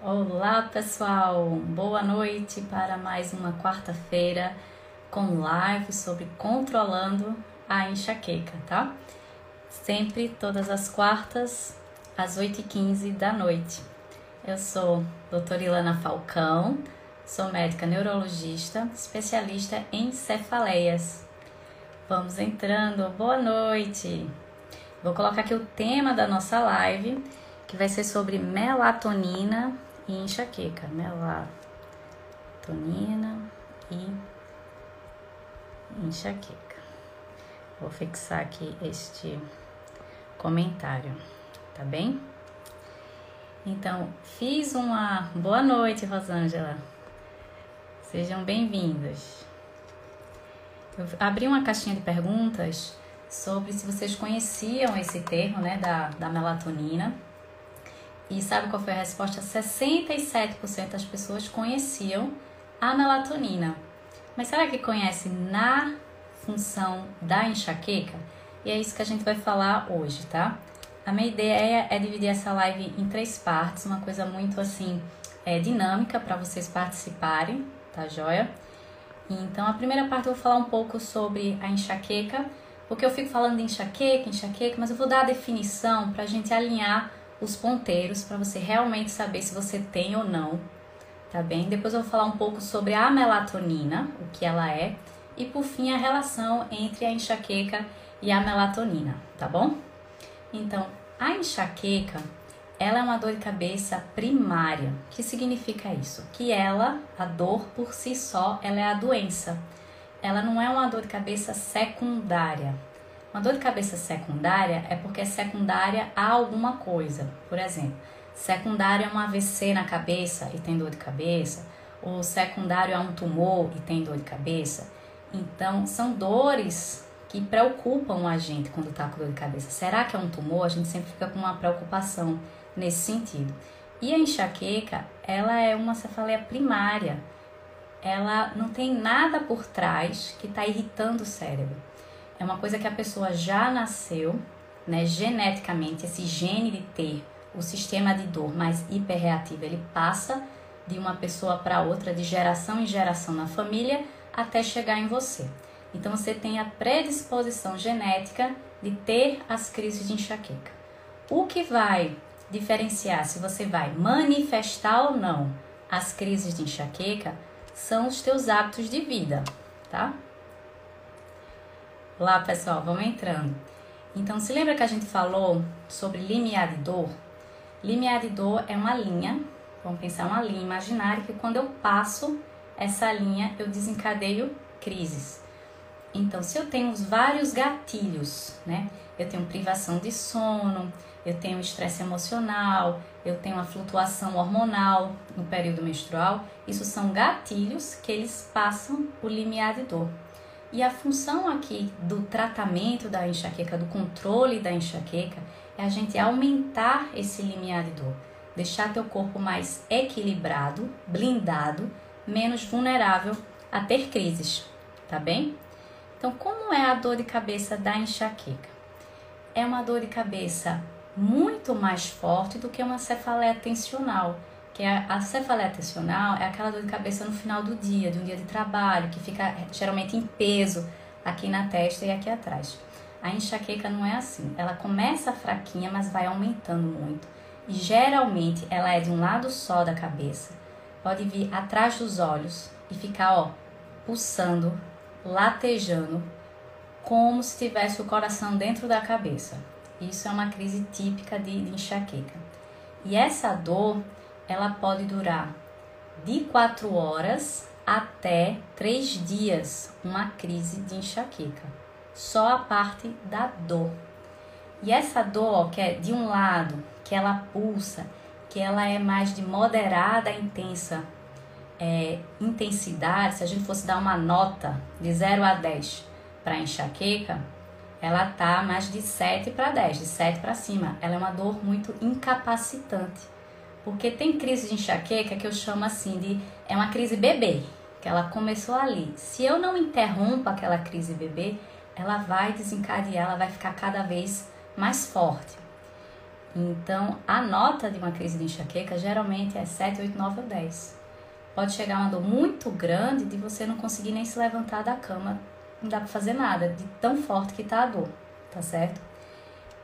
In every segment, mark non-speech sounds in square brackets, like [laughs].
Olá pessoal, boa noite para mais uma quarta-feira com live sobre controlando a enxaqueca, tá? Sempre todas as quartas às 8h15 da noite. Eu sou doutora Ilana Falcão, sou médica neurologista, especialista em cefaleias. Vamos entrando, boa noite! Vou colocar aqui o tema da nossa live, que vai ser sobre melatonina e enxaqueca. Melatonina e enxaqueca. Vou fixar aqui este comentário, tá bem? Então, fiz uma boa noite, Rosângela. Sejam bem-vindas. Eu abri uma caixinha de perguntas sobre se vocês conheciam esse termo, né, da, da melatonina e sabe qual foi a resposta? 67% das pessoas conheciam a melatonina. Mas será que conhece na função da enxaqueca? E é isso que a gente vai falar hoje, tá? A minha ideia é dividir essa live em três partes, uma coisa muito assim é, dinâmica para vocês participarem, tá joia? Então, a primeira parte eu vou falar um pouco sobre a enxaqueca, porque eu fico falando de enxaqueca, enxaqueca, mas eu vou dar a definição para a gente alinhar os ponteiros para você realmente saber se você tem ou não, tá bem? Depois eu vou falar um pouco sobre a melatonina, o que ela é, e por fim a relação entre a enxaqueca e a melatonina, tá bom? Então, a enxaqueca, ela é uma dor de cabeça primária. O que significa isso? Que ela, a dor por si só, ela é a doença. Ela não é uma dor de cabeça secundária. Uma dor de cabeça secundária é porque é secundária a alguma coisa. Por exemplo, secundário é um AVC na cabeça e tem dor de cabeça, ou secundário é um tumor e tem dor de cabeça. Então, são dores que preocupam a gente quando está com dor de cabeça. Será que é um tumor? A gente sempre fica com uma preocupação nesse sentido. E a enxaqueca, ela é uma cefaleia primária. Ela não tem nada por trás que está irritando o cérebro é uma coisa que a pessoa já nasceu, né, geneticamente, esse gene de ter o sistema de dor mais hiperreativo, ele passa de uma pessoa para outra, de geração em geração na família, até chegar em você. Então você tem a predisposição genética de ter as crises de enxaqueca. O que vai diferenciar se você vai manifestar ou não as crises de enxaqueca são os teus hábitos de vida, tá? Lá, pessoal, vamos entrando. Então, se lembra que a gente falou sobre limiar de dor? Limiar de dor é uma linha, vamos pensar uma linha imaginária que quando eu passo essa linha, eu desencadeio crises. Então, se eu tenho vários gatilhos, né? Eu tenho privação de sono, eu tenho estresse emocional, eu tenho a flutuação hormonal no período menstrual, isso são gatilhos que eles passam o limiar de dor. E a função aqui do tratamento da enxaqueca, do controle da enxaqueca, é a gente aumentar esse limiar de dor, deixar teu corpo mais equilibrado, blindado, menos vulnerável a ter crises, tá bem? Então, como é a dor de cabeça da enxaqueca? É uma dor de cabeça muito mais forte do que uma cefaleia tensional que é a cefaleia tensional é aquela dor de cabeça no final do dia, de um dia de trabalho, que fica geralmente em peso aqui na testa e aqui atrás. A enxaqueca não é assim. Ela começa fraquinha, mas vai aumentando muito. E geralmente ela é de um lado só da cabeça. Pode vir atrás dos olhos e ficar, ó, pulsando, latejando, como se tivesse o coração dentro da cabeça. Isso é uma crise típica de, de enxaqueca. E essa dor, ela pode durar de 4 horas até 3 dias, uma crise de enxaqueca. Só a parte da dor. E essa dor, que é de um lado, que ela pulsa, que ela é mais de moderada a intensa é, intensidade, se a gente fosse dar uma nota de 0 a 10 para enxaqueca, ela tá mais de 7 para 10, de 7 para cima. Ela é uma dor muito incapacitante. Porque tem crise de enxaqueca que eu chamo assim de é uma crise bebê, que ela começou ali. Se eu não interrompo aquela crise bebê, ela vai desencadear, ela vai ficar cada vez mais forte. Então, a nota de uma crise de enxaqueca geralmente é 7, 8, 9 ou 10. Pode chegar uma dor muito grande de você não conseguir nem se levantar da cama, não dá para fazer nada, de tão forte que tá a dor, tá certo?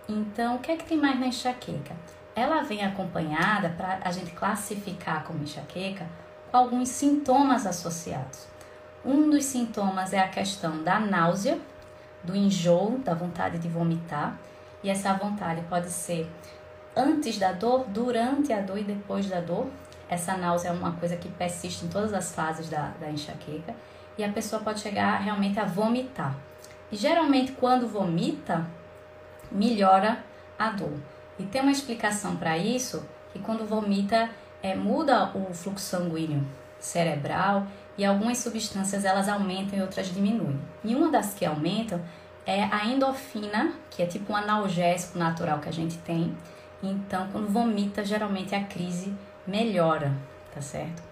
Então, o que é que tem mais na enxaqueca? Ela vem acompanhada para a gente classificar como enxaqueca com alguns sintomas associados. Um dos sintomas é a questão da náusea, do enjoo, da vontade de vomitar, e essa vontade pode ser antes da dor, durante a dor e depois da dor. Essa náusea é uma coisa que persiste em todas as fases da, da enxaqueca e a pessoa pode chegar realmente a vomitar. E geralmente, quando vomita, melhora a dor. E tem uma explicação para isso, que quando vomita, é, muda o fluxo sanguíneo cerebral e algumas substâncias elas aumentam e outras diminuem. E uma das que aumentam é a endorfina, que é tipo um analgésico natural que a gente tem. Então, quando vomita, geralmente a crise melhora, tá certo?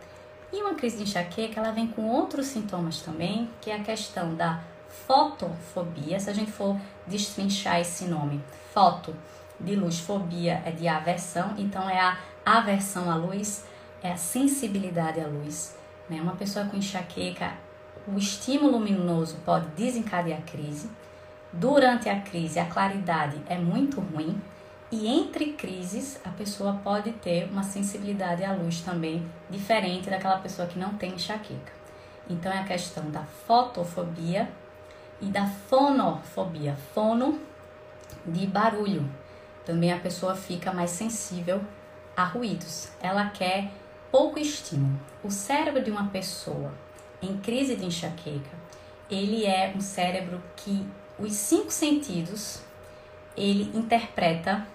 E uma crise de enxaqueca, ela vem com outros sintomas também, que é a questão da fotofobia. Se a gente for destrinchar esse nome, foto de luz, fobia é de aversão, então é a aversão à luz, é a sensibilidade à luz. Né? Uma pessoa com enxaqueca, o estímulo luminoso pode desencadear crise. Durante a crise, a claridade é muito ruim, e entre crises, a pessoa pode ter uma sensibilidade à luz também diferente daquela pessoa que não tem enxaqueca. Então é a questão da fotofobia e da fonofobia. Fono de barulho. Também a pessoa fica mais sensível a ruídos. Ela quer pouco estímulo. O cérebro de uma pessoa em crise de enxaqueca, ele é um cérebro que os cinco sentidos ele interpreta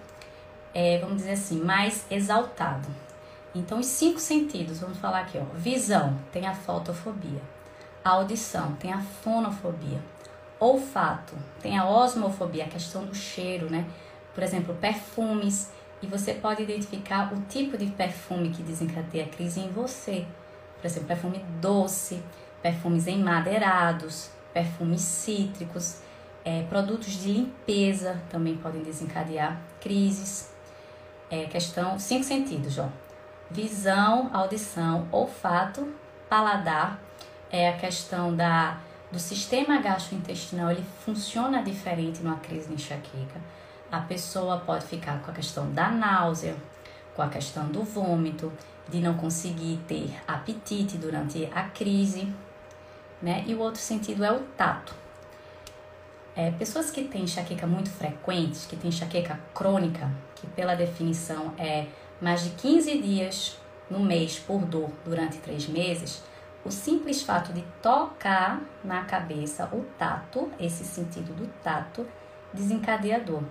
é, vamos dizer assim, mais exaltado. Então, os cinco sentidos, vamos falar aqui, ó. Visão, tem a fotofobia. Audição, tem a fonofobia. Olfato, tem a osmofobia, a questão do cheiro, né? Por exemplo, perfumes. E você pode identificar o tipo de perfume que desencadeia a crise em você. Por exemplo, perfume doce, perfumes emadeirados, perfumes cítricos, é, produtos de limpeza também podem desencadear crises é questão cinco sentidos, ó. Visão, audição, olfato, paladar, é a questão da do sistema gastrointestinal, ele funciona diferente numa crise de enxaqueca. A pessoa pode ficar com a questão da náusea, com a questão do vômito, de não conseguir ter apetite durante a crise, né? E o outro sentido é o tato. É, pessoas que têm enxaqueca muito frequentes, que têm enxaqueca crônica, que pela definição é mais de 15 dias no mês por dor durante três meses, o simples fato de tocar na cabeça, o tato, esse sentido do tato, desencadeia dor.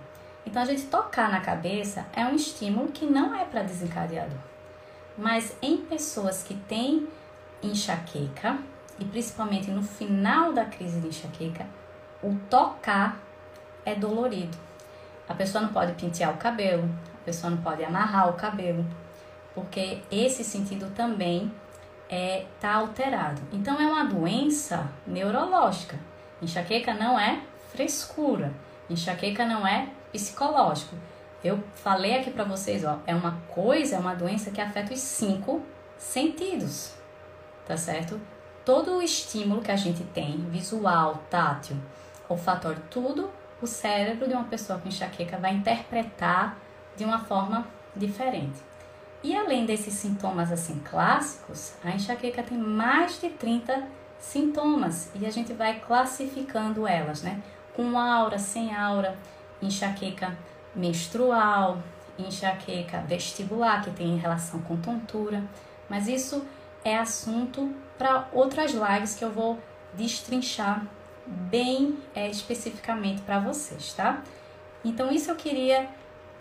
Então, a gente tocar na cabeça é um estímulo que não é para desencadear dor. Mas em pessoas que têm enxaqueca, e principalmente no final da crise de enxaqueca, o tocar é dolorido. A pessoa não pode pentear o cabelo, a pessoa não pode amarrar o cabelo, porque esse sentido também é tá alterado. Então é uma doença neurológica. Enxaqueca não é frescura. Enxaqueca não é psicológico. Eu falei aqui para vocês, ó, é uma coisa, é uma doença que afeta os cinco sentidos, tá certo? Todo o estímulo que a gente tem, visual, tátil, olfatório, tudo o cérebro de uma pessoa com enxaqueca vai interpretar de uma forma diferente. E além desses sintomas assim clássicos, a enxaqueca tem mais de 30 sintomas e a gente vai classificando elas, né? Com aura, sem aura, enxaqueca menstrual, enxaqueca vestibular, que tem relação com tontura, mas isso é assunto para outras lives que eu vou destrinchar bem é, especificamente para vocês, tá? Então, isso eu queria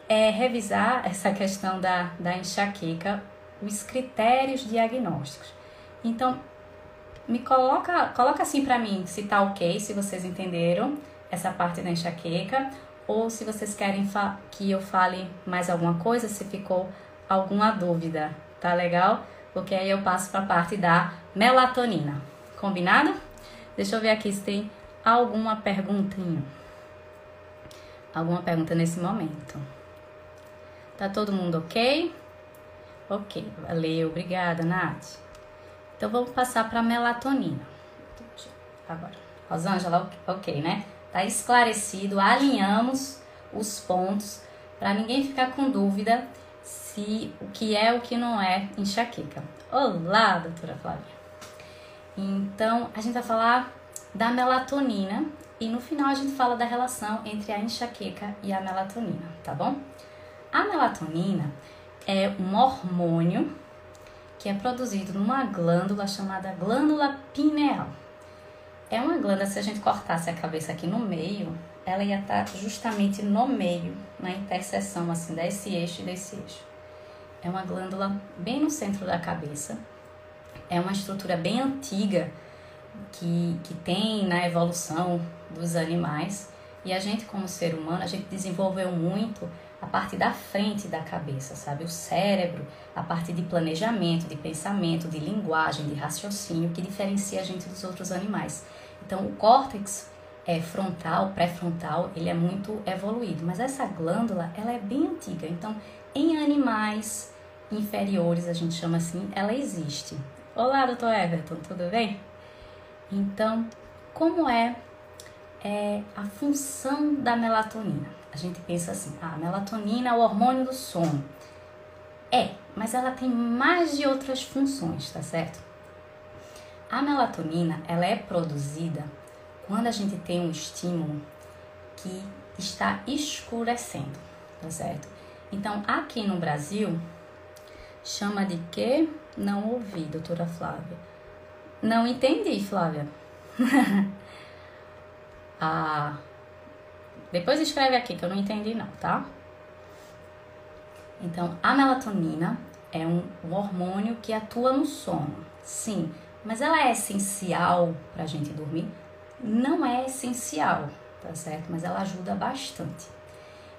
é, revisar [laughs] essa questão da, da enxaqueca, os critérios diagnósticos. Então, me coloca, coloca assim para mim se tá ok, se vocês entenderam essa parte da enxaqueca, ou se vocês querem que eu fale mais alguma coisa, se ficou alguma dúvida, tá legal? Porque aí eu passo para a parte da melatonina. Combinado? Deixa eu ver aqui se tem alguma perguntinha. Alguma pergunta nesse momento. Tá todo mundo ok? Ok, valeu, obrigada, Nath. Então vamos passar para melatonina. Agora, Rosângela, ok, né? Tá esclarecido, alinhamos os pontos para ninguém ficar com dúvida se o que é o que não é enxaqueca. Olá, doutora Flávia. Então, a gente vai falar da melatonina e no final a gente fala da relação entre a enxaqueca e a melatonina, tá bom? A melatonina é um hormônio que é produzido numa glândula chamada glândula pineal. É uma glândula, se a gente cortasse a cabeça aqui no meio, ela ia estar justamente no meio, na interseção assim desse eixo e desse eixo. É uma glândula bem no centro da cabeça. É uma estrutura bem antiga que, que tem na evolução dos animais. E a gente, como ser humano, a gente desenvolveu muito a parte da frente da cabeça, sabe? O cérebro, a parte de planejamento, de pensamento, de linguagem, de raciocínio, que diferencia a gente dos outros animais. Então, o córtex é, frontal, pré-frontal, ele é muito evoluído, mas essa glândula, ela é bem antiga. Então, em animais inferiores, a gente chama assim, ela existe. Olá, doutor Everton, tudo bem? Então, como é, é a função da melatonina? A gente pensa assim, ah, a melatonina é o hormônio do sono. É, mas ela tem mais de outras funções, tá certo? A melatonina, ela é produzida quando a gente tem um estímulo que está escurecendo, tá certo? Então, aqui no Brasil, chama de quê? Não ouvi, doutora Flávia. Não entendi, Flávia. [laughs] ah, depois escreve aqui que eu não entendi não, tá? Então, a melatonina é um, um hormônio que atua no sono. Sim, mas ela é essencial para a gente dormir? Não é essencial, tá certo? Mas ela ajuda bastante.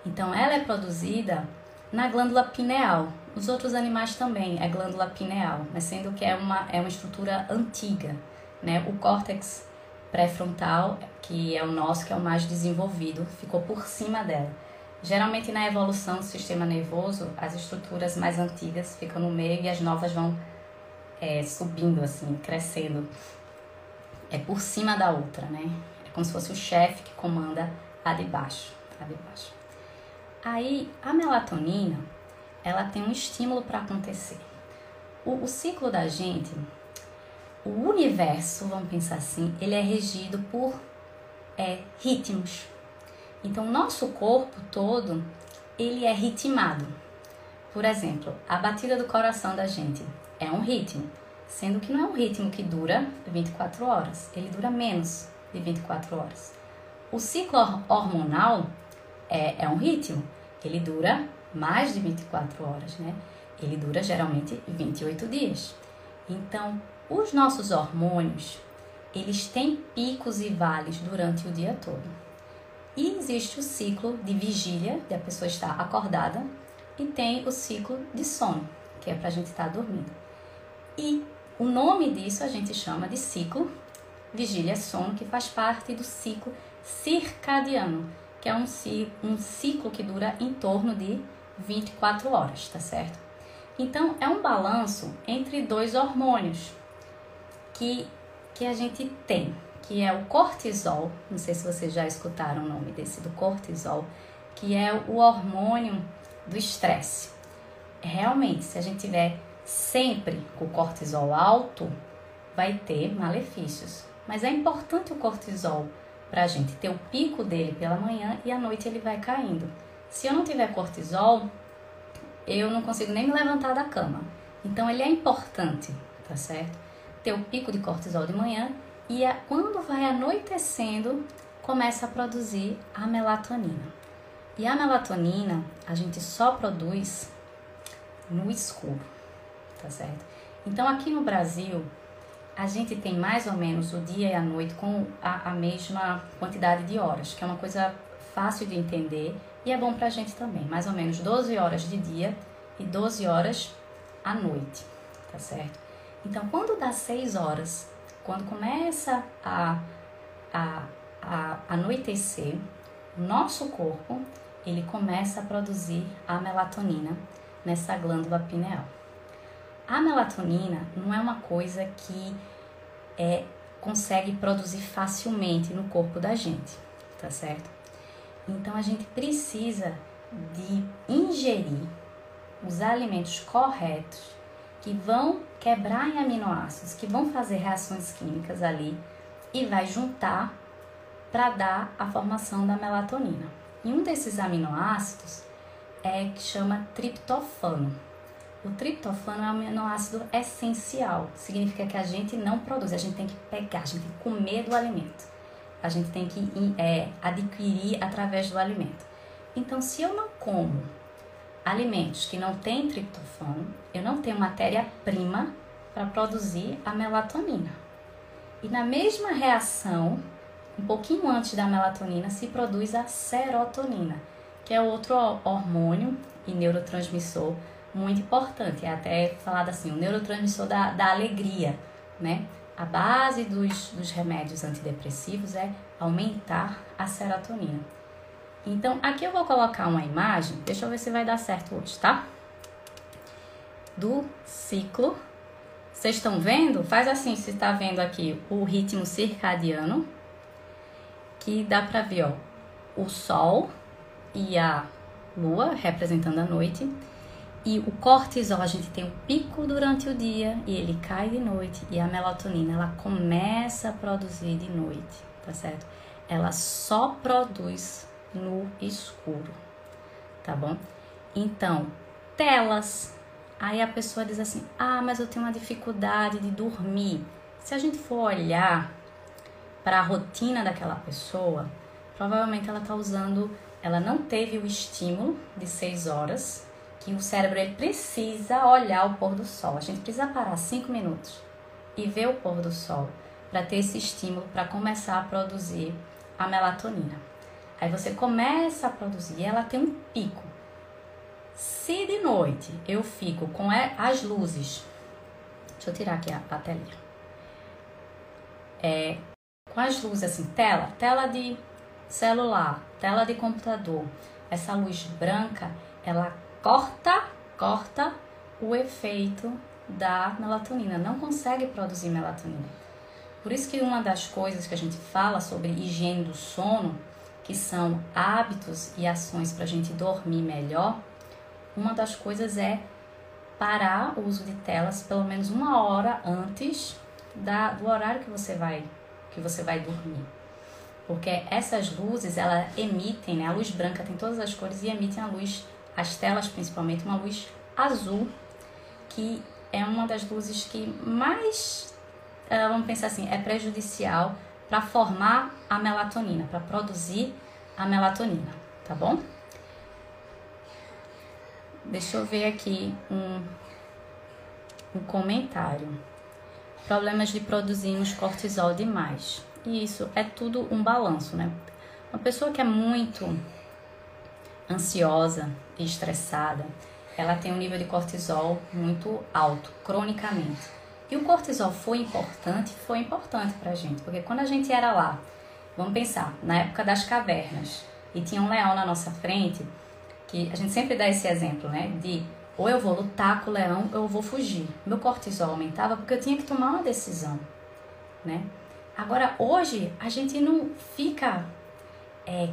Então, ela é produzida na glândula pineal. Os outros animais também é glândula pineal, mas sendo que é uma, é uma estrutura antiga, né? O córtex pré-frontal, que é o nosso, que é o mais desenvolvido, ficou por cima dela. Geralmente na evolução do sistema nervoso, as estruturas mais antigas ficam no meio e as novas vão é, subindo assim, crescendo. É por cima da outra, né? É como se fosse o chefe que comanda a de baixo, a de baixo. Aí a melatonina, ela tem um estímulo para acontecer. O, o ciclo da gente o universo, vamos pensar assim, ele é regido por é, ritmos. Então, o nosso corpo todo, ele é ritmado. Por exemplo, a batida do coração da gente é um ritmo, sendo que não é um ritmo que dura 24 horas, ele dura menos de 24 horas. O ciclo hormonal é, é um ritmo, ele dura mais de 24 horas, né? Ele dura geralmente 28 dias. Então, os nossos hormônios, eles têm picos e vales durante o dia todo. E existe o ciclo de vigília, de a pessoa estar acordada, e tem o ciclo de sono, que é para a gente estar dormindo. E o nome disso a gente chama de ciclo vigília-sono, que faz parte do ciclo circadiano, que é um, um ciclo que dura em torno de 24 horas, tá certo? Então, é um balanço entre dois hormônios, que, que a gente tem, que é o cortisol. Não sei se vocês já escutaram o nome desse do cortisol, que é o hormônio do estresse. Realmente, se a gente tiver sempre com cortisol alto, vai ter malefícios. Mas é importante o cortisol para a gente ter o pico dele pela manhã e à noite ele vai caindo. Se eu não tiver cortisol, eu não consigo nem me levantar da cama. Então ele é importante, tá certo? ter o pico de cortisol de manhã e a, quando vai anoitecendo, começa a produzir a melatonina. E a melatonina a gente só produz no escuro, tá certo? Então aqui no Brasil a gente tem mais ou menos o dia e a noite com a, a mesma quantidade de horas, que é uma coisa fácil de entender e é bom pra gente também. Mais ou menos 12 horas de dia e 12 horas à noite, tá certo? Então, quando dá seis horas, quando começa a, a, a anoitecer, o nosso corpo ele começa a produzir a melatonina nessa glândula pineal. A melatonina não é uma coisa que é, consegue produzir facilmente no corpo da gente, tá certo? Então a gente precisa de ingerir os alimentos corretos que vão quebrar em aminoácidos, que vão fazer reações químicas ali e vai juntar para dar a formação da melatonina. E um desses aminoácidos é que chama triptofano. O triptofano é um aminoácido essencial, significa que a gente não produz, a gente tem que pegar, a gente tem que comer do alimento, a gente tem que é, adquirir através do alimento. Então, se eu não como alimentos que não têm triptofano, eu não tenho matéria-prima para produzir a melatonina. E na mesma reação, um pouquinho antes da melatonina, se produz a serotonina, que é outro hormônio e neurotransmissor muito importante. É até falado assim, o neurotransmissor da, da alegria, né? A base dos, dos remédios antidepressivos é aumentar a serotonina. Então, aqui eu vou colocar uma imagem, deixa eu ver se vai dar certo hoje, tá? Do ciclo. Vocês estão vendo? Faz assim, se está vendo aqui o ritmo circadiano, que dá para ver, ó, o sol e a lua representando a noite. E o cortisol, a gente tem o pico durante o dia e ele cai de noite. E a melatonina, ela começa a produzir de noite, tá certo? Ela só produz no escuro, tá bom? Então, telas. Aí a pessoa diz assim: ah, mas eu tenho uma dificuldade de dormir. Se a gente for olhar para a rotina daquela pessoa, provavelmente ela está usando, ela não teve o estímulo de seis horas, que o cérebro ele precisa olhar o pôr do sol. A gente precisa parar cinco minutos e ver o pôr do sol para ter esse estímulo para começar a produzir a melatonina. Aí você começa a produzir, ela tem um pico. Se de noite eu fico com as luzes, deixa eu tirar aqui a, a telinha. É, com as luzes assim, tela, tela de celular, tela de computador, essa luz branca, ela corta, corta o efeito da melatonina, não consegue produzir melatonina. Por isso que uma das coisas que a gente fala sobre higiene do sono que são hábitos e ações para a gente dormir melhor, uma das coisas é parar o uso de telas pelo menos uma hora antes da, do horário que você vai que você vai dormir. Porque essas luzes, elas emitem, né? A luz branca tem todas as cores e emitem a luz, as telas principalmente, uma luz azul, que é uma das luzes que mais, eh, vamos pensar assim, é prejudicial para formar a melatonina, para produzir a melatonina, tá bom? Deixa eu ver aqui um, um comentário. Problemas de produzirmos cortisol demais. E isso é tudo um balanço, né? Uma pessoa que é muito ansiosa e estressada, ela tem um nível de cortisol muito alto, cronicamente. E o cortisol foi importante? Foi importante pra gente, porque quando a gente era lá, vamos pensar, na época das cavernas, e tinha um leão na nossa frente, que a gente sempre dá esse exemplo, né? De ou eu vou lutar com o leão ou eu vou fugir. Meu cortisol aumentava porque eu tinha que tomar uma decisão, né? Agora, hoje, a gente não fica é,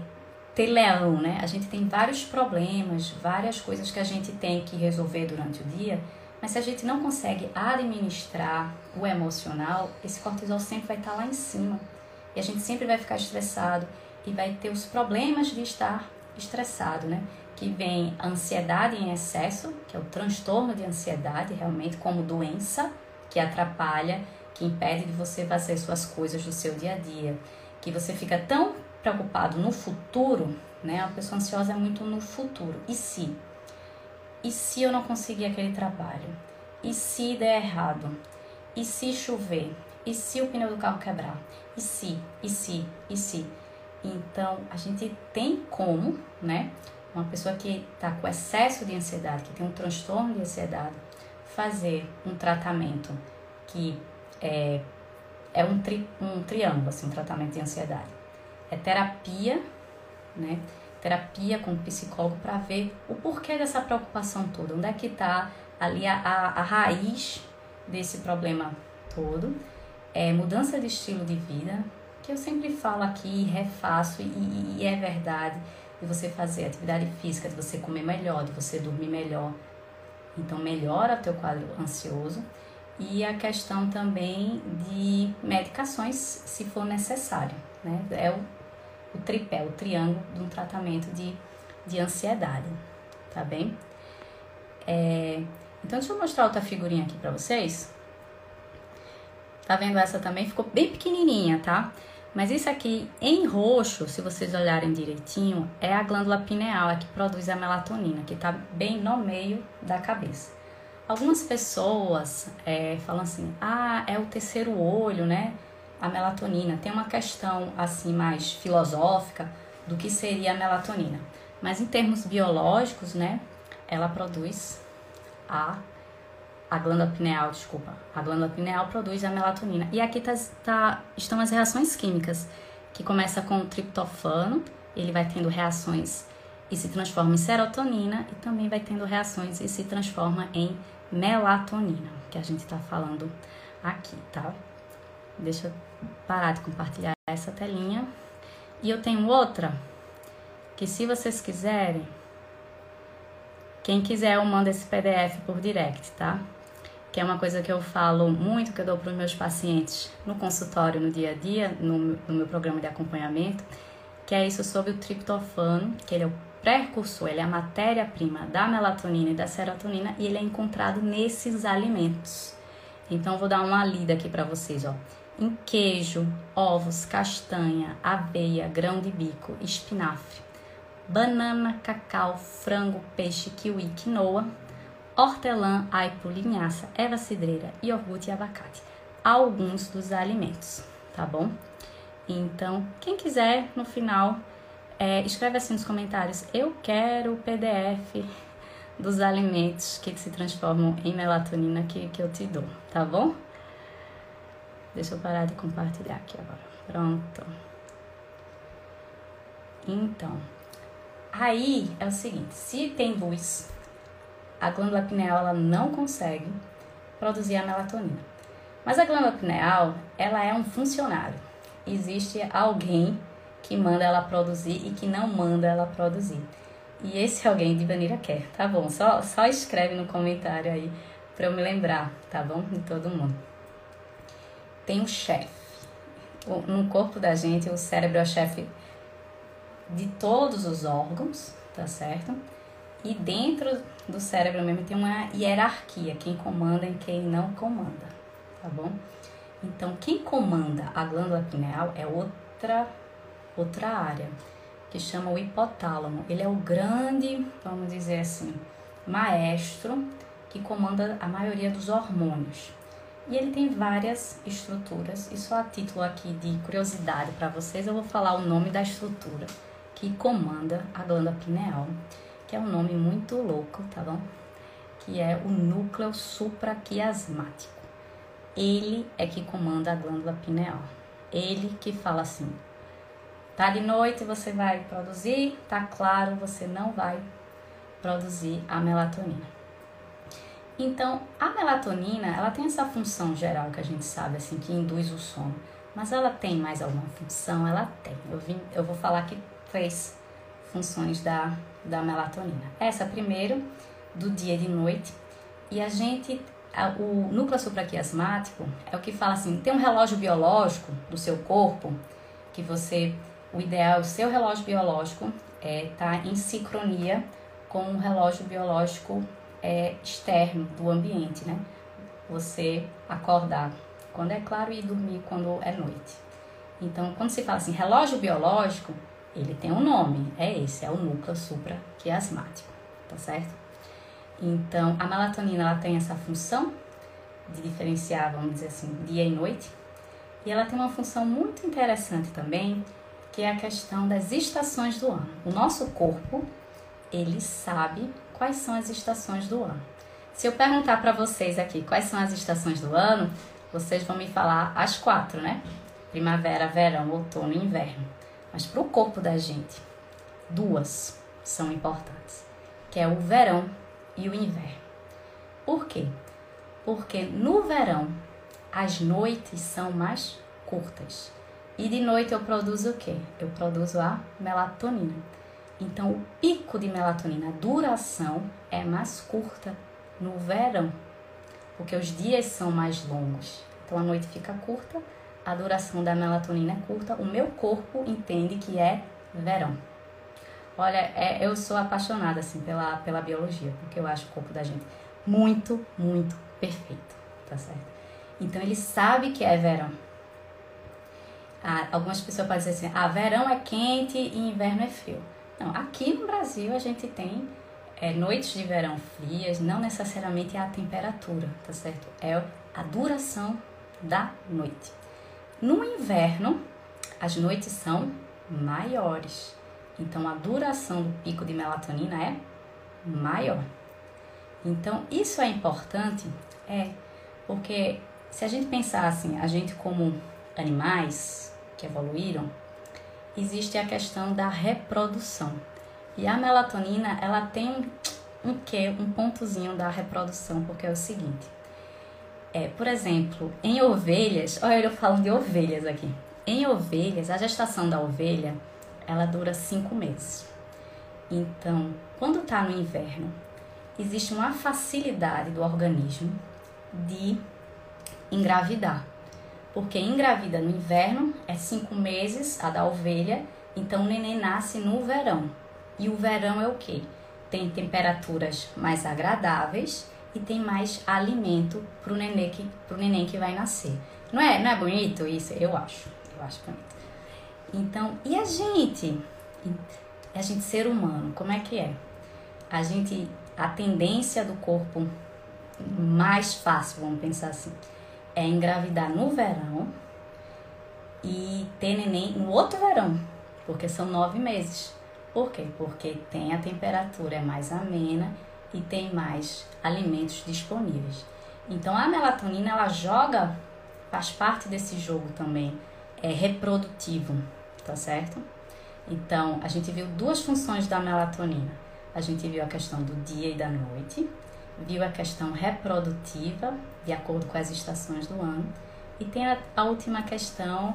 ter leão, né? A gente tem vários problemas, várias coisas que a gente tem que resolver durante o dia mas se a gente não consegue administrar o emocional, esse cortisol sempre vai estar lá em cima. E a gente sempre vai ficar estressado e vai ter os problemas de estar estressado, né? Que vem a ansiedade em excesso, que é o transtorno de ansiedade, realmente, como doença, que atrapalha, que impede de você fazer suas coisas do seu dia a dia. Que você fica tão preocupado no futuro, né? A pessoa ansiosa é muito no futuro. E se? E se eu não conseguir aquele trabalho? E se der errado? E se chover? E se o pneu do carro quebrar? E se? E se? E se? Então, a gente tem como, né? Uma pessoa que está com excesso de ansiedade, que tem um transtorno de ansiedade, fazer um tratamento que é, é um, tri, um triângulo, assim, um tratamento de ansiedade. É terapia, né? terapia com psicólogo para ver o porquê dessa preocupação toda, onde é que está ali a, a, a, raiz desse problema todo. É mudança de estilo de vida, que eu sempre falo aqui, refaço e, e é verdade, de você fazer atividade física, de você comer melhor, de você dormir melhor. Então melhora o teu quadro ansioso e a questão também de medicações, se for necessário. Né? É o, o tripé, o triângulo de um tratamento de, de ansiedade, tá bem? É, então, deixa eu mostrar outra figurinha aqui para vocês. Tá vendo essa também? Ficou bem pequenininha, tá? Mas isso aqui em roxo, se vocês olharem direitinho, é a glândula pineal, a que produz a melatonina, que tá bem no meio da cabeça. Algumas pessoas é, falam assim, ah, é o terceiro olho, né? A melatonina. Tem uma questão assim mais filosófica do que seria a melatonina. Mas em termos biológicos, né? Ela produz a a glândula pineal, desculpa, a glândula pineal produz a melatonina. E aqui tá, tá, estão as reações químicas, que começa com o triptofano, ele vai tendo reações e se transforma em serotonina, e também vai tendo reações e se transforma em melatonina, que a gente está falando aqui, tá? Deixa eu parar de compartilhar essa telinha. E eu tenho outra, que se vocês quiserem, quem quiser eu mando esse PDF por direct, tá? Que é uma coisa que eu falo muito, que eu dou para os meus pacientes no consultório, no dia a dia, no, no meu programa de acompanhamento, que é isso sobre o triptofano, que ele é o precursor, ele é a matéria-prima da melatonina e da serotonina e ele é encontrado nesses alimentos. Então, vou dar uma lida aqui para vocês, ó. Em queijo, ovos, castanha, aveia, grão de bico, espinafre, banana, cacau, frango, peixe, kiwi, quinoa, hortelã, aipo, linhaça, erva cidreira, iogurte e abacate. Alguns dos alimentos, tá bom? Então, quem quiser, no final, é, escreve assim nos comentários: Eu quero o PDF dos alimentos que se transformam em melatonina que, que eu te dou, tá bom? Deixa eu parar de compartilhar aqui agora. Pronto. Então, aí é o seguinte: se tem luz, a glândula pineal ela não consegue produzir a melatonina. Mas a glândula pineal, ela é um funcionário. Existe alguém que manda ela produzir e que não manda ela produzir. E esse alguém de Vanira quer, tá bom? Só, só escreve no comentário aí para eu me lembrar, tá bom? De todo mundo. Tem um chefe. No corpo da gente, o cérebro é o chefe de todos os órgãos, tá certo? E dentro do cérebro mesmo tem uma hierarquia, quem comanda e quem não comanda, tá bom? Então, quem comanda a glândula pineal é outra outra área, que chama o hipotálamo. Ele é o grande, vamos dizer assim, maestro que comanda a maioria dos hormônios. E ele tem várias estruturas, e só a título aqui de curiosidade para vocês, eu vou falar o nome da estrutura que comanda a glândula pineal, que é um nome muito louco, tá bom? Que é o núcleo supraquiasmático. Ele é que comanda a glândula pineal. Ele que fala assim: Tá de noite você vai produzir, tá claro você não vai produzir a melatonina. Então, a melatonina, ela tem essa função geral que a gente sabe assim que induz o sono, mas ela tem mais alguma função? Ela tem. Eu vim, eu vou falar aqui três funções da da melatonina. Essa primeiro do dia e de noite, e a gente o núcleo supraquiasmático é o que fala assim, tem um relógio biológico do seu corpo que você o ideal, o seu relógio biológico é tá em sincronia com o relógio biológico é, externo do ambiente, né? Você acordar quando é claro e dormir quando é noite. Então, quando se fala assim, relógio biológico, ele tem um nome, é esse, é o núcleo supraquiasmático, tá certo? Então, a melatonina ela tem essa função de diferenciar, vamos dizer assim, dia e noite, e ela tem uma função muito interessante também, que é a questão das estações do ano. O nosso corpo, ele sabe quais são as estações do ano. Se eu perguntar para vocês aqui quais são as estações do ano, vocês vão me falar as quatro, né? Primavera, verão, outono e inverno. Mas para o corpo da gente, duas são importantes, que é o verão e o inverno. Por quê? Porque no verão as noites são mais curtas. E de noite eu produzo o quê? Eu produzo a melatonina. Então o pico de melatonina, a duração é mais curta no verão, porque os dias são mais longos. Então a noite fica curta, a duração da melatonina é curta, o meu corpo entende que é verão. Olha, é, eu sou apaixonada assim pela, pela biologia, porque eu acho o corpo da gente muito, muito perfeito, tá certo? Então ele sabe que é verão. Ah, algumas pessoas podem dizer assim: ah, verão é quente e inverno é frio. Não, aqui no Brasil a gente tem é, noites de verão frias, não necessariamente é a temperatura, tá certo? É a duração da noite. No inverno, as noites são maiores. Então a duração do pico de melatonina é maior. Então isso é importante, é porque se a gente pensar assim, a gente como animais que evoluíram, existe a questão da reprodução. E a melatonina, ela tem um, quê? Um pontozinho da reprodução, porque é o seguinte. É, por exemplo, em ovelhas, olha eu falando de ovelhas aqui. Em ovelhas, a gestação da ovelha, ela dura cinco meses. Então, quando está no inverno, existe uma facilidade do organismo de engravidar. Porque engravida no inverno é cinco meses a da ovelha, então o neném nasce no verão. E o verão é o que? Tem temperaturas mais agradáveis e tem mais alimento para o neném que, pro neném que vai nascer. Não é, não é bonito isso? Eu acho. Eu acho bonito. Então, e a gente? A gente ser humano, como é que é? A gente, a tendência do corpo mais fácil, vamos pensar assim, é engravidar no verão e ter neném no outro verão, porque são nove meses. Por quê? Porque tem a temperatura é mais amena e tem mais alimentos disponíveis. Então a melatonina ela joga, faz parte desse jogo também, é reprodutivo, tá certo? Então a gente viu duas funções da melatonina. A gente viu a questão do dia e da noite, viu a questão reprodutiva, de acordo com as estações do ano, e tem a, a última questão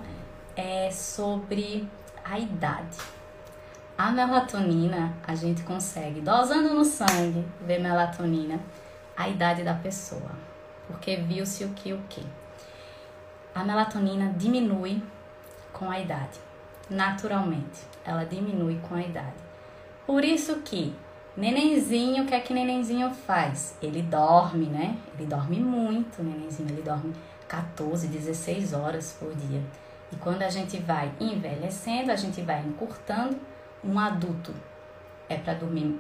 é sobre a idade. A melatonina, a gente consegue, dosando no sangue, ver melatonina, a idade da pessoa. Porque viu-se o que o que. A melatonina diminui com a idade. Naturalmente, ela diminui com a idade. Por isso que Nenenzinho, o que é que nenenzinho faz? Ele dorme, né? Ele dorme muito, nenenzinho. Ele dorme 14, 16 horas por dia. E quando a gente vai envelhecendo, a gente vai encurtando. Um adulto é para dormir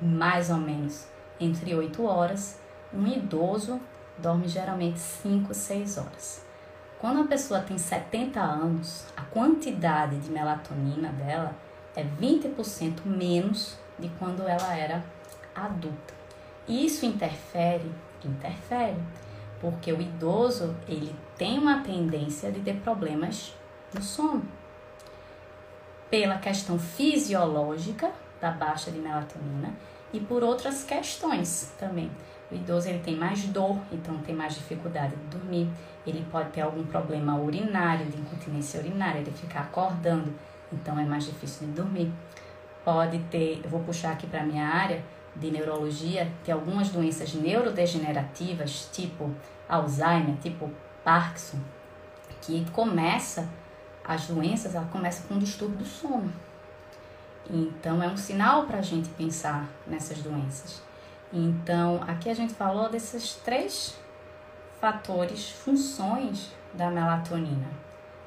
mais ou menos entre 8 horas. Um idoso dorme geralmente 5, 6 horas. Quando a pessoa tem 70 anos, a quantidade de melatonina dela é 20% menos de quando ela era adulta. Isso interfere? Interfere, porque o idoso ele tem uma tendência de ter problemas no sono. Pela questão fisiológica da baixa de melatonina e por outras questões também. O idoso ele tem mais dor, então tem mais dificuldade de dormir. Ele pode ter algum problema urinário, de incontinência urinária, de ficar acordando, então é mais difícil de dormir pode ter, eu vou puxar aqui para minha área de neurologia, tem algumas doenças neurodegenerativas, tipo Alzheimer, tipo Parkinson, que começa, as doenças, ela começa com um distúrbio do sono. Então, é um sinal para a gente pensar nessas doenças. Então, aqui a gente falou desses três fatores, funções da melatonina,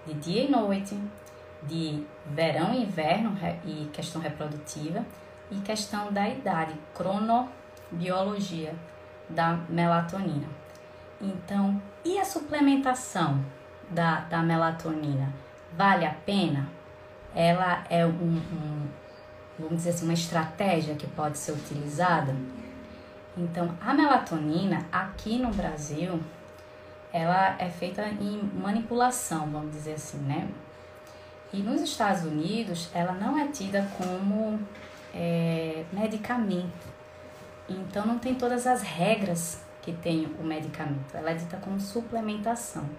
de dia e noite, de verão e inverno e questão reprodutiva e questão da idade, cronobiologia da melatonina. Então, e a suplementação da, da melatonina? Vale a pena? Ela é um, um, vamos dizer assim, uma estratégia que pode ser utilizada? Então, a melatonina aqui no Brasil, ela é feita em manipulação, vamos dizer assim, né? E nos Estados Unidos, ela não é tida como é, medicamento. Então, não tem todas as regras que tem o medicamento. Ela é dita como suplementação.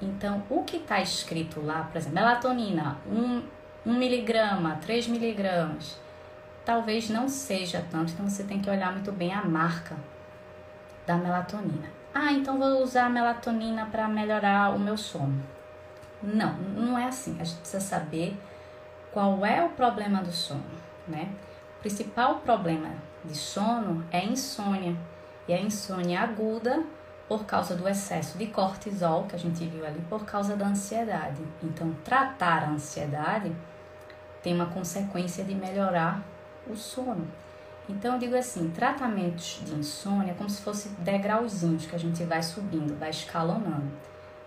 Então, o que está escrito lá, por exemplo, melatonina, 1 um, um miligrama, 3 miligramas, talvez não seja tanto, então você tem que olhar muito bem a marca da melatonina. Ah, então vou usar melatonina para melhorar o meu sono. Não, não é assim. A gente precisa saber qual é o problema do sono, né? O principal problema de sono é insônia. E a insônia aguda por causa do excesso de cortisol que a gente viu ali, por causa da ansiedade. Então, tratar a ansiedade tem uma consequência de melhorar o sono. Então, eu digo assim: tratamentos de insônia é como se fossem degrauzinhos que a gente vai subindo, vai escalonando.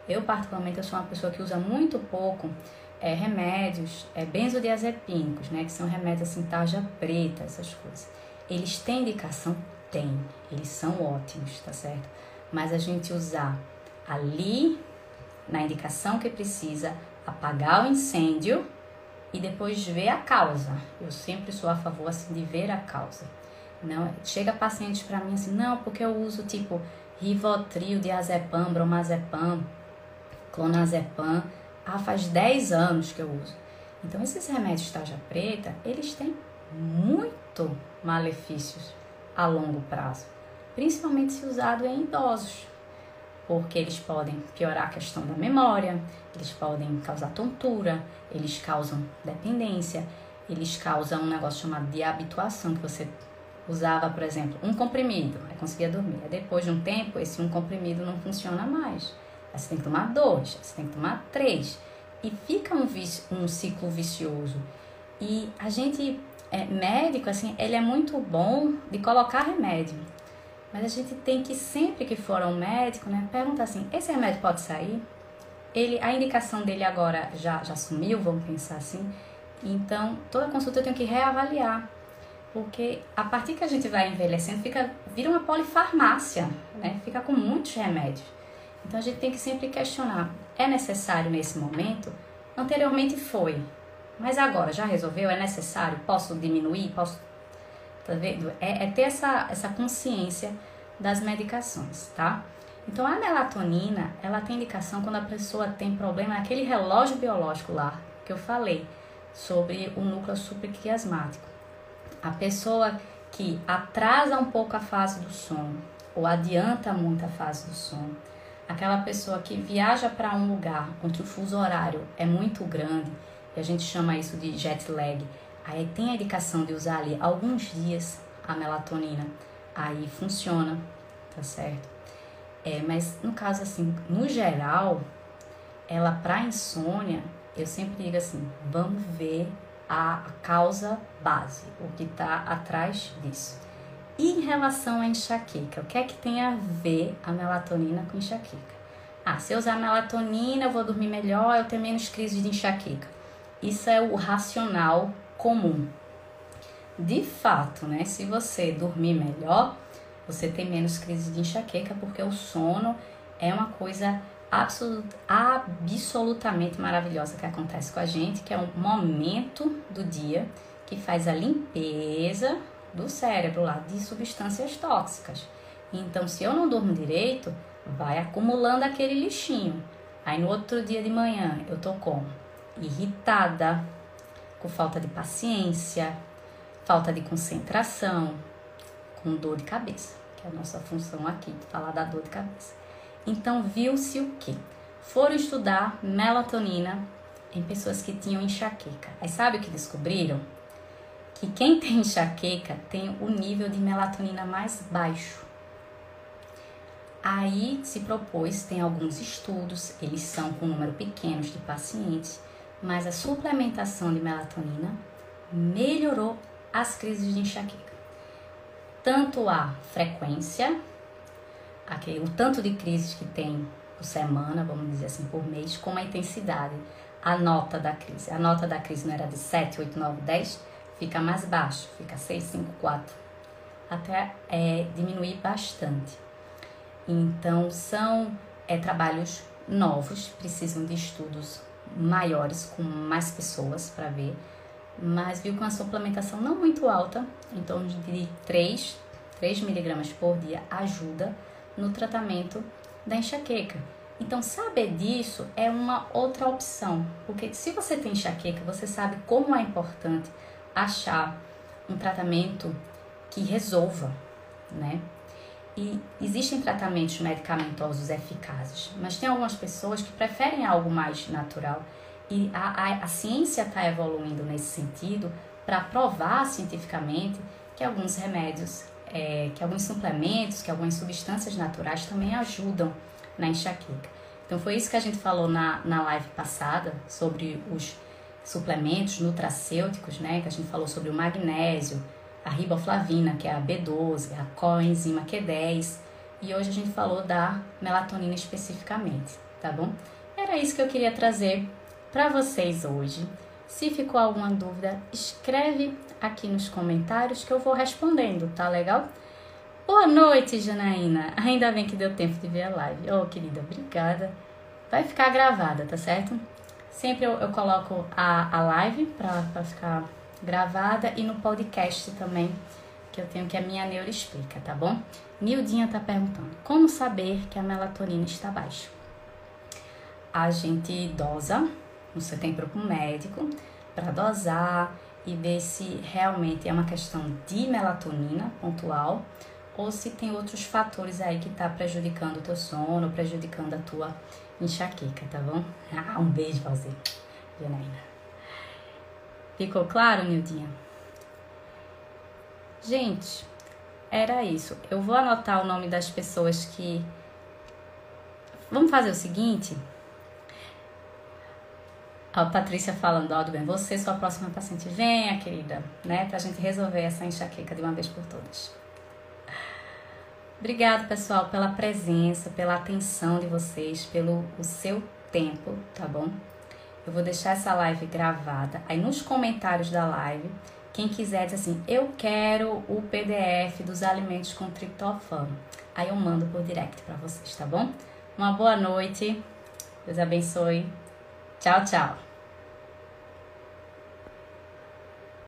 Eu, particularmente, eu sou uma pessoa que usa muito pouco é, remédios é, benzodiazepínicos, né? Que são remédios assim, tarja preta, essas coisas. Eles têm indicação? Tem. Eles são ótimos, tá certo? Mas a gente usar ali, na indicação que precisa, apagar o incêndio e depois ver a causa. Eu sempre sou a favor assim de ver a causa. Não, chega paciente para mim assim, não, porque eu uso tipo Rivotril, diazepam, bromazepam, clonazepam, ah, faz 10 anos que eu uso. Então esses remédios tarja preta, eles têm muito malefícios a longo prazo, principalmente se usado em idosos porque eles podem piorar a questão da memória, eles podem causar tontura, eles causam dependência, eles causam um negócio chamado de habituação, que você usava, por exemplo, um comprimido, aí conseguia dormir. Depois de um tempo, esse um comprimido não funciona mais. Você tem que tomar dois, você tem que tomar três. E fica um, um ciclo vicioso. E a gente, é, médico, assim, ele é muito bom de colocar remédio. Mas a gente tem que, sempre que for ao médico, né, perguntar assim: esse remédio pode sair? Ele, a indicação dele agora já, já sumiu, vamos pensar assim. Então, toda consulta eu tenho que reavaliar. Porque a partir que a gente vai envelhecendo, fica, vira uma polifarmácia, né? Fica com muitos remédios. Então a gente tem que sempre questionar: é necessário nesse momento? Anteriormente foi, mas agora já resolveu? É necessário? Posso diminuir? Posso tá vendo? É, é ter essa, essa consciência das medicações, tá? Então, a melatonina, ela tem indicação quando a pessoa tem problema naquele relógio biológico lá que eu falei sobre o núcleo supraquiasmático. A pessoa que atrasa um pouco a fase do sono ou adianta muito a fase do sono, aquela pessoa que viaja para um lugar onde o fuso horário é muito grande, e a gente chama isso de jet lag, Aí tem a indicação de usar ali alguns dias a melatonina. Aí funciona, tá certo? É, mas no caso assim, no geral, ela para insônia, eu sempre digo assim, vamos ver a, a causa base, o que está atrás disso. E em relação à enxaqueca, o que é que tem a ver a melatonina com enxaqueca? Ah, se eu usar melatonina, eu vou dormir melhor, eu tenho menos crise de enxaqueca. Isso é o racional comum. De fato, né, se você dormir melhor, você tem menos crise de enxaqueca, porque o sono é uma coisa absolut, absolutamente maravilhosa que acontece com a gente, que é um momento do dia que faz a limpeza do cérebro lá de substâncias tóxicas. Então, se eu não durmo direito, vai acumulando aquele lixinho. Aí no outro dia de manhã eu tô com irritada, com falta de paciência, falta de concentração, com dor de cabeça, que é a nossa função aqui, falar da dor de cabeça. Então, viu-se o que? Foram estudar melatonina em pessoas que tinham enxaqueca. Aí sabe o que descobriram? Que quem tem enxaqueca tem o nível de melatonina mais baixo. Aí se propôs, tem alguns estudos, eles são com um número pequeno de pacientes, mas a suplementação de melatonina melhorou as crises de enxaqueca. Tanto a frequência, aquele, o tanto de crises que tem por semana, vamos dizer assim, por mês, como a intensidade, a nota da crise. A nota da crise não era de 7, 8, 9, 10, fica mais baixo, fica 6, 5, 4, até é, diminuir bastante. Então, são é, trabalhos novos, precisam de estudos maiores, com mais pessoas para ver, mas viu que uma suplementação não muito alta, em torno de 3, 3 miligramas por dia, ajuda no tratamento da enxaqueca. Então, saber disso é uma outra opção, porque se você tem enxaqueca, você sabe como é importante achar um tratamento que resolva, né? E existem tratamentos medicamentosos eficazes, mas tem algumas pessoas que preferem algo mais natural e a, a, a ciência está evoluindo nesse sentido para provar cientificamente que alguns remédios, é, que alguns suplementos, que algumas substâncias naturais também ajudam na enxaqueca. Então foi isso que a gente falou na, na live passada sobre os suplementos nutracêuticos, né? Que a gente falou sobre o magnésio, a riboflavina, que é a B12, a coenzima Q10, e hoje a gente falou da melatonina especificamente, tá bom? Era isso que eu queria trazer para vocês hoje. Se ficou alguma dúvida, escreve aqui nos comentários que eu vou respondendo, tá legal? Boa noite, Janaína. Ainda bem que deu tempo de ver a live. Oh, querida, obrigada. Vai ficar gravada, tá certo? Sempre eu, eu coloco a, a live para ficar gravada e no podcast também, que eu tenho que a minha neuro explica, tá bom? Nildinha tá perguntando: como saber que a melatonina está baixa? A gente dosa, você tem para o médico para dosar e ver se realmente é uma questão de melatonina pontual ou se tem outros fatores aí que tá prejudicando o teu sono, prejudicando a tua enxaqueca, tá bom? Ah, um beijo pra você, Janaína. Ficou claro, Nildinha? Gente, era isso. Eu vou anotar o nome das pessoas que. Vamos fazer o seguinte. A Patrícia falando, ó, bem, você, sua próxima paciente, venha, querida, né, pra gente resolver essa enxaqueca de uma vez por todas. Obrigado, pessoal, pela presença, pela atenção de vocês, pelo o seu tempo, tá bom? Eu vou deixar essa live gravada. Aí nos comentários da live, quem quiser diz assim, eu quero o PDF dos alimentos com triptofano. Aí eu mando por direct para vocês, tá bom? Uma boa noite. Deus abençoe. Tchau, tchau.